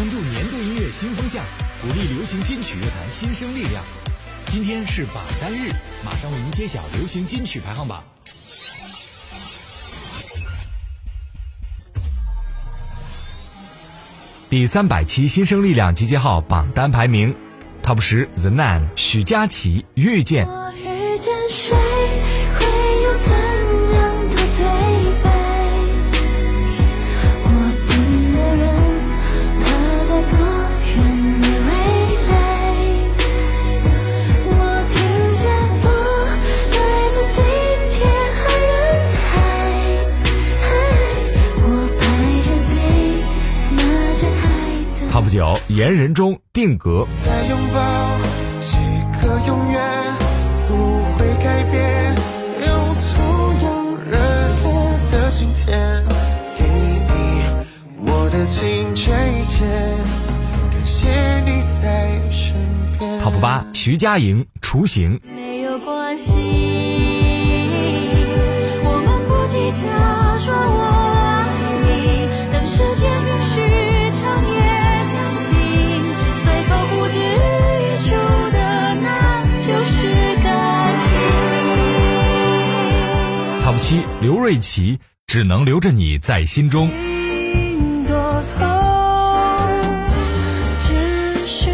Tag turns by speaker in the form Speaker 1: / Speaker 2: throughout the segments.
Speaker 1: 关注年度音乐新风向，鼓励流行金曲乐坛新生力量。今天是榜单日，马上为您揭晓流行金曲排行榜。第三百期新生力量集结号榜单排名，Top 十 The Nan 许佳琪遇见。
Speaker 2: 我遇见谁，
Speaker 1: 九言人中定格。
Speaker 3: 再拥抱几个永远不会改变，有同样热烈的今天，给你我的请全一切，感谢你在身边。
Speaker 1: Top 八徐佳莹雏形。Top 七刘瑞琦只能留着你在心中。
Speaker 2: 心多痛，只是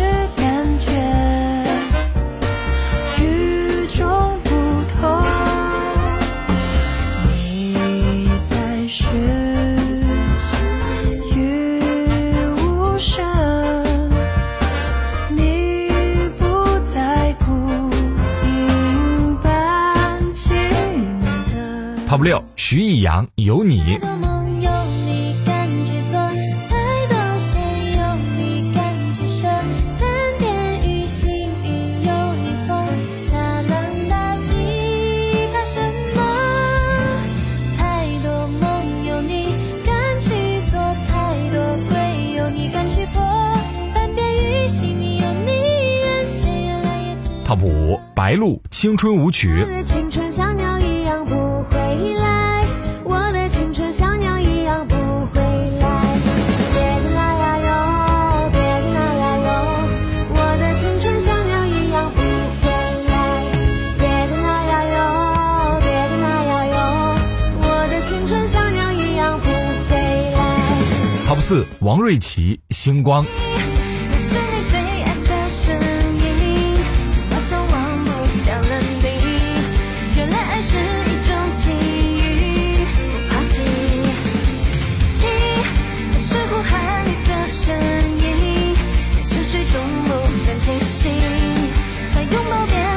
Speaker 2: 你，人间原来也只。
Speaker 1: Top 五白鹿青春舞曲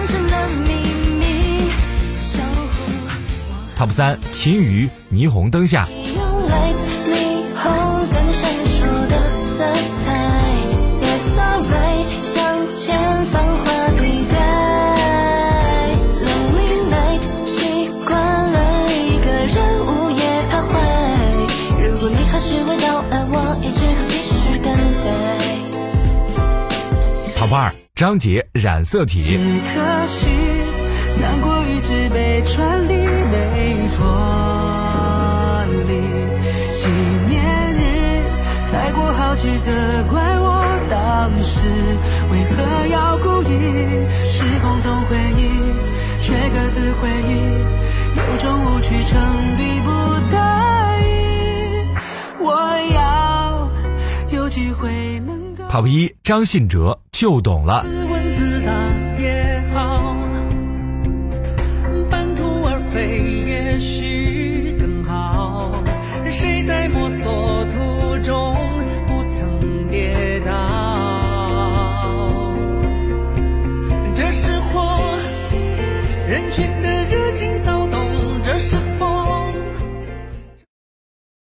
Speaker 2: 成了秘密，守护。
Speaker 1: Top 三秦瑜霓虹灯下。二张杰染色体。
Speaker 4: 只可惜，难过一直被传递，没脱离。纪念日，太过好奇，责怪我当时为何要故意。时空中回忆，却各自回忆，有种无趣
Speaker 1: Top 一张信哲就懂了。
Speaker 4: 自问自答也好，半途而废也许更好。谁在摸索途中不曾跌倒？这时或人群的